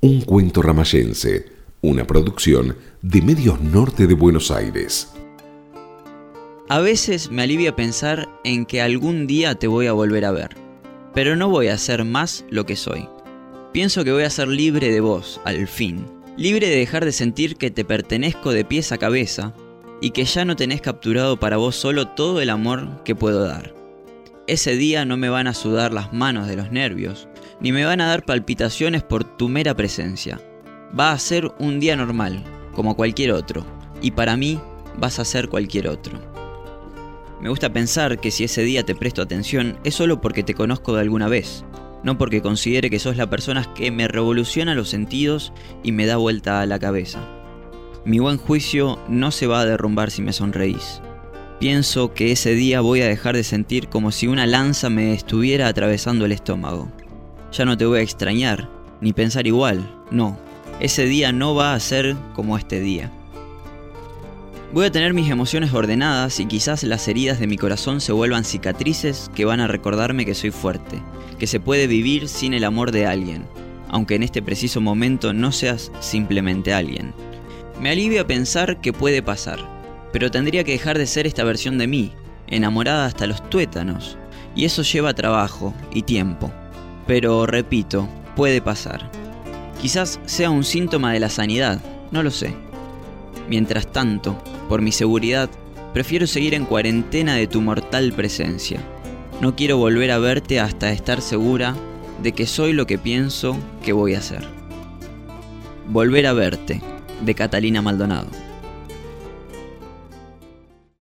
Un cuento ramayense, una producción de Medios Norte de Buenos Aires. A veces me alivia pensar en que algún día te voy a volver a ver, pero no voy a ser más lo que soy. Pienso que voy a ser libre de vos, al fin, libre de dejar de sentir que te pertenezco de pies a cabeza y que ya no tenés capturado para vos solo todo el amor que puedo dar. Ese día no me van a sudar las manos de los nervios, ni me van a dar palpitaciones por tu mera presencia. Va a ser un día normal, como cualquier otro, y para mí vas a ser cualquier otro. Me gusta pensar que si ese día te presto atención es solo porque te conozco de alguna vez, no porque considere que sos la persona que me revoluciona los sentidos y me da vuelta a la cabeza. Mi buen juicio no se va a derrumbar si me sonreís. Pienso que ese día voy a dejar de sentir como si una lanza me estuviera atravesando el estómago. Ya no te voy a extrañar, ni pensar igual, no. Ese día no va a ser como este día. Voy a tener mis emociones ordenadas y quizás las heridas de mi corazón se vuelvan cicatrices que van a recordarme que soy fuerte, que se puede vivir sin el amor de alguien, aunque en este preciso momento no seas simplemente alguien. Me alivia pensar que puede pasar, pero tendría que dejar de ser esta versión de mí, enamorada hasta los tuétanos, y eso lleva trabajo y tiempo. Pero repito, puede pasar. Quizás sea un síntoma de la sanidad, no lo sé. Mientras tanto, por mi seguridad, prefiero seguir en cuarentena de tu mortal presencia. No quiero volver a verte hasta estar segura de que soy lo que pienso que voy a ser. Volver a verte, de Catalina Maldonado.